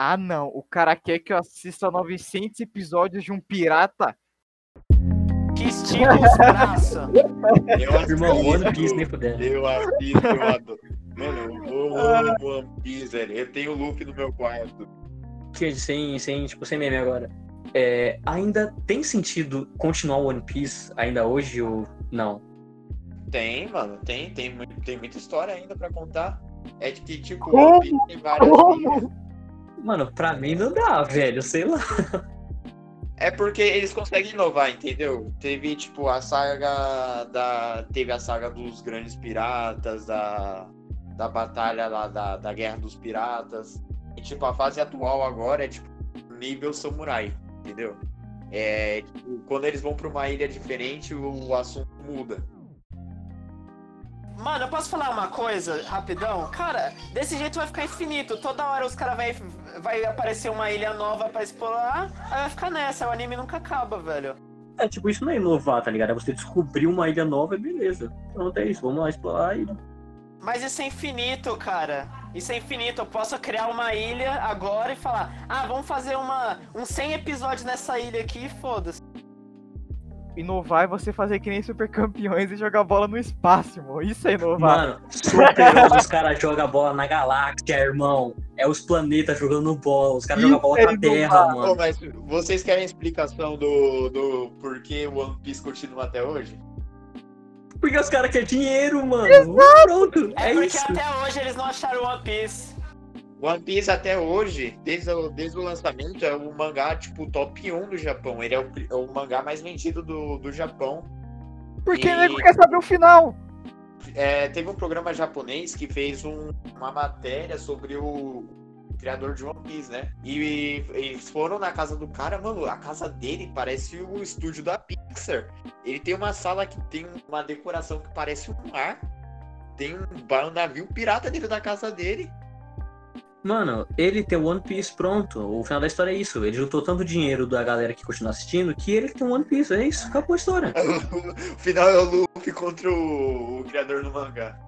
Ah, não. O cara quer que eu assista 900 episódios de um pirata? Que estilo braços. Eu assisto, Irmão, One Piece nem puder. Eu assisto, eu adoro. Mano, eu amo One Piece, velho. Eu tenho o Luffy no meu quarto. Que sem, sem, tipo, sem meme agora. É, ainda tem sentido continuar One Piece ainda hoje ou não? Tem, mano, tem, tem, muito- tem muita história ainda pra contar. É de que, tipo? One Piece tem várias linhas. Mano, pra mim não dá, velho, sei lá. É porque eles conseguem inovar, entendeu? Teve, tipo, a saga da. Teve a saga dos grandes piratas, da, da batalha lá da, da Guerra dos Piratas. E, tipo, a fase atual agora é, tipo, nível samurai, entendeu? É, tipo, quando eles vão pra uma ilha diferente, o assunto muda. Mano, eu posso falar uma coisa rapidão? Cara, desse jeito vai ficar infinito. Toda hora os caras vai, vai aparecer uma ilha nova pra explorar, aí vai ficar nessa. O anime nunca acaba, velho. É, tipo, isso não é inovar, tá ligado? É você descobrir uma ilha nova e beleza. Pronto, é isso. Vamos lá explorar a ilha. Mas isso é infinito, cara. Isso é infinito. Eu posso criar uma ilha agora e falar: ah, vamos fazer uma, uns 100 episódios nessa ilha aqui e foda-se. Inovar é você fazer que nem super campeões e jogar bola no espaço, irmão. Isso é inovar. Mano, super os caras jogam bola na galáxia, irmão. É os planetas jogando bola. Os caras jogam bola é na Terra, Pô, mano. mas vocês querem explicação do, do porquê o One Piece continua até hoje? Porque os caras querem dinheiro, mano. Pronto, É, é, porque isso. até hoje eles não acharam One Piece. One Piece até hoje, desde o, desde o lançamento, é o mangá, tipo, top 1 do Japão. Ele é o, é o mangá mais vendido do, do Japão. Porque E- nego quer saber o final. É, teve um programa japonês que fez um- uma matéria sobre o criador de One Piece, né? E, eles foram na casa do cara, mano, a casa dele parece o estúdio da Pixar. Ele tem uma sala que tem uma decoração que parece um mar. Tem um, um navio pirata dentro da casa dele. Mano, ele tem o One Piece pronto. O final da história é isso. Ele juntou tanto dinheiro da galera que continua assistindo que ele tem o One Piece. É isso, acabou a história. o final é o Luffy contra o, o criador do mangá.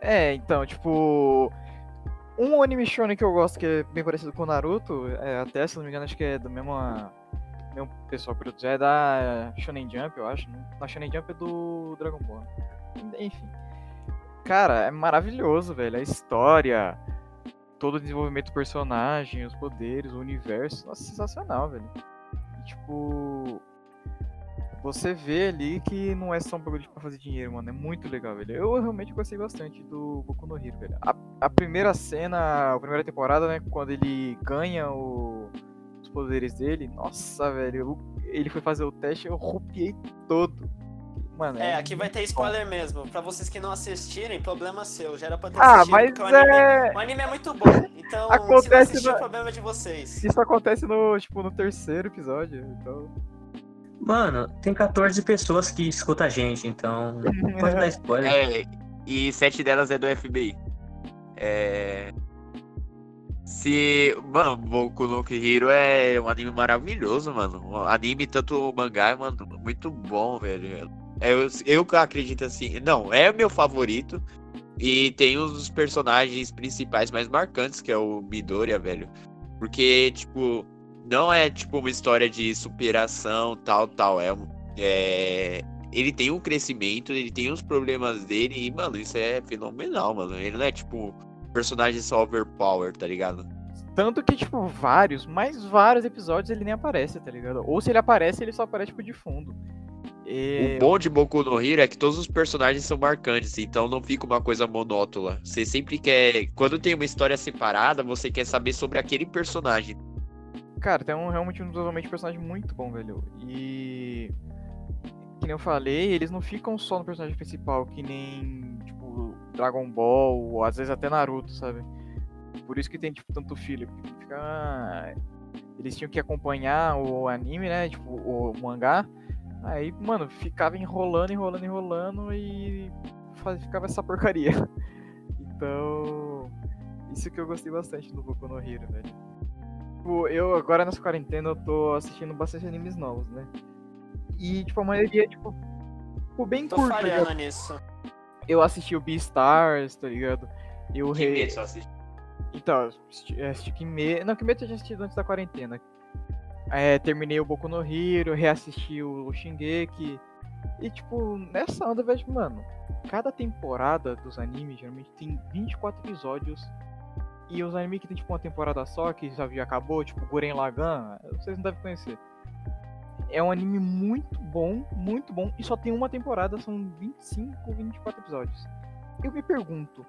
É, então, tipo. Um anime shonen que eu gosto que é bem parecido com o Naruto, é, até se não me engano, acho que é do mesmo, mesmo pessoal produto, já é da Shonen Jump, eu acho. Né? Na Shonen Jump é do Dragon Ball. Enfim. Cara, é maravilhoso, velho. A história, todo o desenvolvimento do personagem, os poderes, o universo. Nossa, sensacional, velho. E, tipo. Você vê ali que não é só um bagulho pra fazer dinheiro, mano. É muito legal, velho. Eu realmente gostei bastante do Boku no Hero, velho. A, a primeira cena, a primeira temporada, né? Quando ele ganha o- os poderes dele. Nossa, velho. eu- ele foi fazer o teste, eu rupiei todo. Mano, É, aqui vai ter spoiler mesmo. Pra vocês que não assistirem, problema seu. Já era pra ter Ah, assistido. mas o anime, é. o anime é muito bom. Então, se não Acontece assistir, na- o problema é de vocês. Isso acontece no, tipo, no terceiro episódio. Então. Mano, tem 14 pessoas que escutam a gente, então. Pode dar spoiler. É, e sete delas é do FBI. É. Se. Mano, Boku no Hero é um anime maravilhoso, mano. Um anime, tanto mangá, é, mano, muito bom, velho. É, Eu, eu acredito assim. Não, é meu favorito. E tem um dos personagens principais mais marcantes, que é o Midoriya, velho. Porque, tipo, não é tipo uma história de superação, tal, tal. É, é ele tem um crescimento, ele tem os problemas dele, e, mano, isso é fenomenal, mano. Ele não é, tipo, personagem só overpower, tá ligado? Tanto que, tipo, vários, mais vários episódios ele nem aparece, tá ligado? Ou se ele aparece, ele só aparece, tipo, de fundo. E... O bom de Boku no Hero é que todos os personagens são marcantes, então não fica uma coisa monótona. Você sempre quer. Quando tem uma história separada, você quer saber sobre aquele personagem. Cara, tem um, realmente um desenvolvimento de personagem muito bom, velho. E. Que nem eu falei, eles não ficam só no personagem principal, que nem, tipo, Dragon Ball, ou às vezes até Naruto, sabe? Por isso que tem, tipo, tanto filler. Porque fica. Eles tinham que acompanhar o anime, né? Tipo, o mangá. Aí, mano, ficava enrolando, enrolando, enrolando e ficava essa porcaria. Então. Isso que eu gostei bastante do Boku no Hero, velho. Tipo, eu agora nessa quarentena eu tô assistindo bastante animes novos, né? E, tipo, a maioria, tipo, tipo bem Tô curto. tá ligado? falhando nisso. Eu assisti o Beastars, tá ligado? Eu re... Kimetsu. Então, assisti, assisti Kimetsu. Não, Kimetsu eu tinha assistido antes da quarentena. É, terminei o Boku no Hero, reassisti o Shingeki. E, tipo, nessa onda, vejo, mano, cada temporada dos animes geralmente tem 24 episódios. E os animes que tem, tipo, uma temporada só, que já, já acabou, tipo, Guren Lagann, vocês não devem conhecer. É um anime muito bom, muito bom, e só tem uma temporada, são 25, 24 episódios. Eu me pergunto,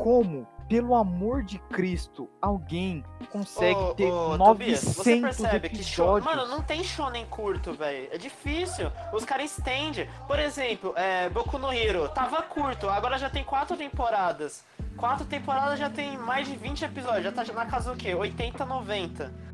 como, pelo amor de Cristo, alguém consegue Ô, ter ô, 900 Tobias, você percebe que show... episódios? Mano, não tem shonen curto, velho. É difícil. Os caras estendem. Por exemplo, é, Boku no Hero tava curto, agora já tem quatro temporadas. Quatro temporadas já tem mais de 20 episódios. Já tá na casa o quê? 80, 90.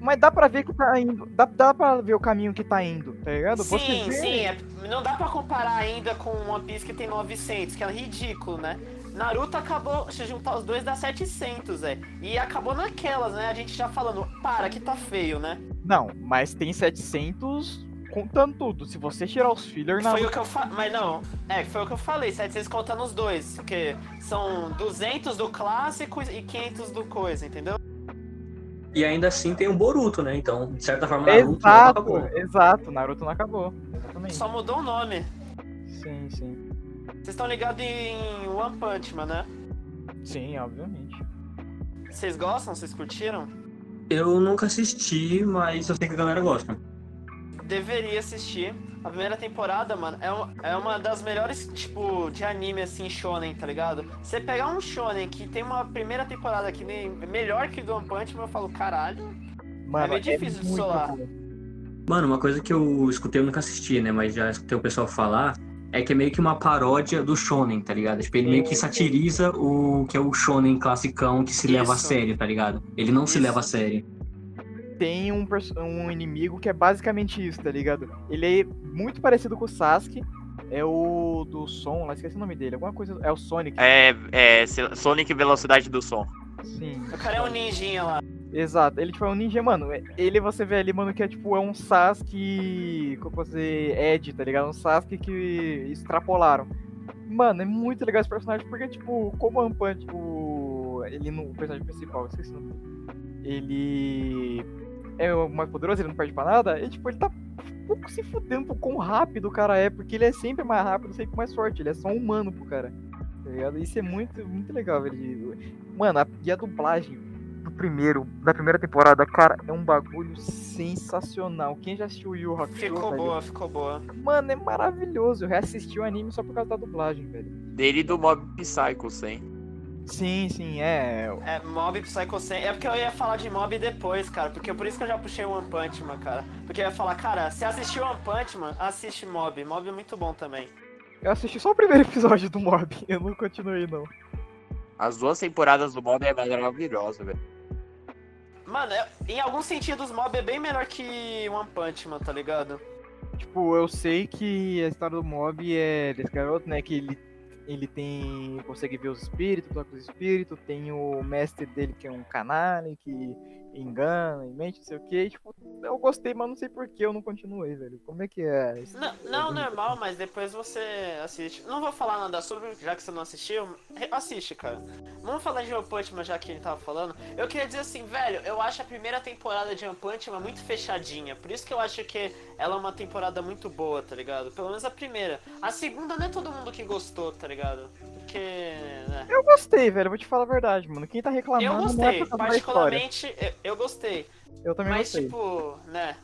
Mas dá pra ver que tá indo. Dá, dá pra ver o caminho que tá indo, tá ligado? Sim, sim. é- não dá pra comparar ainda com One Piece que tem 900, que é ridículo, né? Naruto acabou, se juntar os dois dá 700, é. E acabou naquelas, né? A gente já falando, para que tá feio, né? Não, mas tem 700 contando tudo. Se você tirar os fillers na. Foi o que eu falei, mas não, é, foi o que eu falei, 700 contando os dois, porque são 200 do clássico e 500 do coisa, entendeu? E ainda assim tem o Boruto, né? Então, de certa forma, Naruto não Exato, acabou. exato. Naruto não acabou. Exatamente. Só mudou o nome. Sim, sim. Vocês estão ligados em One Punch Man, né? Sim, obviamente. Vocês gostam? Vocês curtiram? Eu nunca assisti, mas eu sei que a galera gosta. Deveria assistir. A primeira temporada, mano, é uma, é uma das melhores, tipo, de anime, assim, shonen, tá ligado? Você pegar um shonen que tem uma primeira temporada que nem melhor que do One Punch Man, eu falo, caralho. Mano, meio difícil de muito solar. Mano, uma coisa que eu escutei, eu nunca assisti, né? Mas já escutei o pessoal falar, é que é meio que uma paródia do shonen, tá ligado? Tipo, ele meio que satiriza o que é o shonen classicão que se leva a Isso. sério, tá ligado? Ele não se Isso. leva a sério. Tem um, um inimigo que é basicamente isso, tá ligado? Ele é muito parecido com o Sasuke. É o do som, lá esqueci o nome dele. Alguma coisa. É o Sonic. É, é Sonic Velocidade do Som. Sim. O cara é um ninjinha lá. Exato, ele tipo é um ninja, mano. Ele você vê ali, mano, que é tipo é um Sasuke, como dizer, Ed, tá ligado? Um Sasuke que extrapolaram. Mano, é muito legal esse personagem porque tipo, como o Ampan, tipo, ele no personagem principal, esqueci o nome. Ele é o mais poderoso, ele não perde pra nada, e tipo, ele tá pouco se fudendo por quão rápido o cara é, porque ele é sempre mais rápido, sempre mais forte, ele é só um humano pro cara. Tá ligado? Isso é muito, muito legal, velho. Mano, a, e a dublagem do primeiro, da primeira temporada, cara, é um bagulho sensacional. Quem já assistiu o Yu Hakusho, Ficou velho, boa, ficou boa. Mano, é maravilhoso. Eu reassisti o anime só por causa da dublagem, velho. Dele e do Mob Psycho 100. Sim, sim, é. É, Mob Psycho 100. É porque eu ia falar de Mob depois, cara. Porque por isso que eu já puxei o One Punch Man, cara. Porque eu ia falar, cara, se assistiu One Punch Man, assiste Mob. Mob é muito bom também. Eu assisti só o primeiro episódio do Mob. Eu não continuei, não. As duas temporadas do Mob é maravilhosa, velho. Mano, é- em alguns sentidos, Mob é bem melhor que One Punch Man, tá ligado? Tipo, eu sei que a história do Mob é desse garoto, né? Que ele, ele tem. consegue ver os espíritos, toca os espíritos, tem o mestre dele que é um canalha, que engana e mente, não sei o que. Tipo, eu gostei, mas não sei por que eu não continuei, velho. Como é que é? isso? Não, não, normal, mas depois você assiste. Não vou falar nada sobre, já que você não assistiu. Assiste, cara. Vamos falar de One Punch Man, já que ele tava falando. Eu queria dizer assim, velho, eu acho a primeira temporada de One Punch Man muito fechadinha. Por isso que eu acho que ela é uma temporada muito boa, tá ligado? Pelo menos a primeira. A segunda não é todo mundo que gostou, tá ligado? Porque? Eu gostei, velho. Vou te falar a verdade, mano. Quem tá reclamando Eu não é gostei, história. particularmente, eu, eu gostei. Eu também Mas, gostei. tipo, né,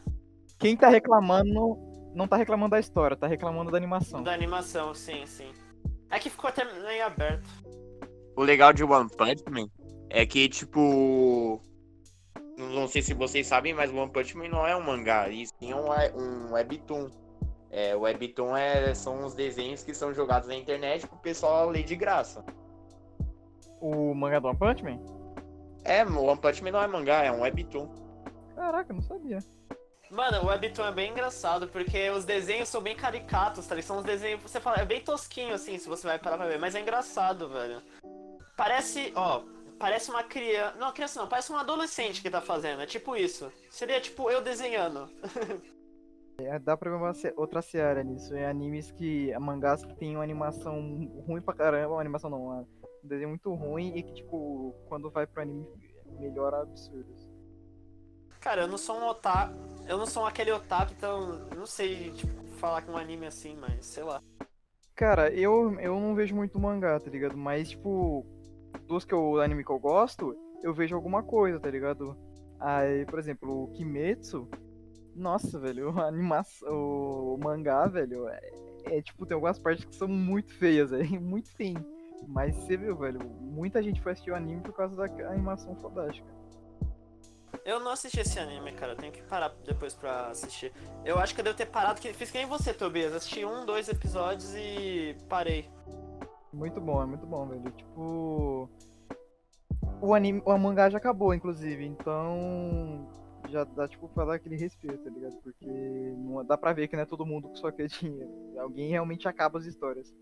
Quem tá reclamando não tá reclamando da história, tá reclamando da animação. da animação, sim, sim. É que ficou até meio aberto. O legal de One Punch Man é que, tipo. Não sei se vocês sabem, mas One Punch Man não é um mangá, e sim um, um webtoon. É, o webtoon é, são os desenhos que são jogados na internet pro pessoal ler de graça. O mangá do One Punch Man? É, o One Punch Man não é mangá, é um webtoon. Caraca, eu não sabia. Mano, o Webtoon é bem engraçado, porque os desenhos são bem caricatos, tá? ligado? São uns desenhos, você fala, é bem tosquinho, assim, se você vai parar pra ver, mas é engraçado, velho. Parece, ó, parece uma criança, não, criança não, parece um adolescente que tá fazendo, é tipo isso. Seria tipo eu desenhando. É, dá pra ver uma se- outra seara nisso. É animes que. mangás que tem uma animação ruim pra caramba. Uma animação não, uma um desenho muito ruim e que, tipo, quando vai pro anime melhora absurdos. Cara, eu não sou um otaku. Eu não sou aquele otaku, então não sei, tipo, falar com um anime assim, mas sei lá. Cara, eu, eu não vejo muito mangá, tá ligado? Mas, tipo, dos que eu, anime que eu gosto, eu vejo alguma coisa, tá ligado? Aí, por exemplo, o Kimetsu, nossa, velho, a animação, o mangá, velho, é, é, tipo, tem algumas partes que são muito feias, é muito feio. Mas você viu, velho, muita gente foi assistir o anime por causa da animação fantástica. Eu não assisti esse anime, cara. Eu tenho que parar depois pra assistir. Eu acho que eu devo ter parado, que fiz que nem você, Tobias. Assisti um, dois episódios e parei. Muito bom, é muito bom, velho. Tipo. O anime, o mangá já acabou, inclusive, então. Já dá, tipo, pra dar aquele respeito, tá ligado? Porque não, dá pra ver que não é todo mundo que só quer dinheiro. Alguém realmente acaba as histórias.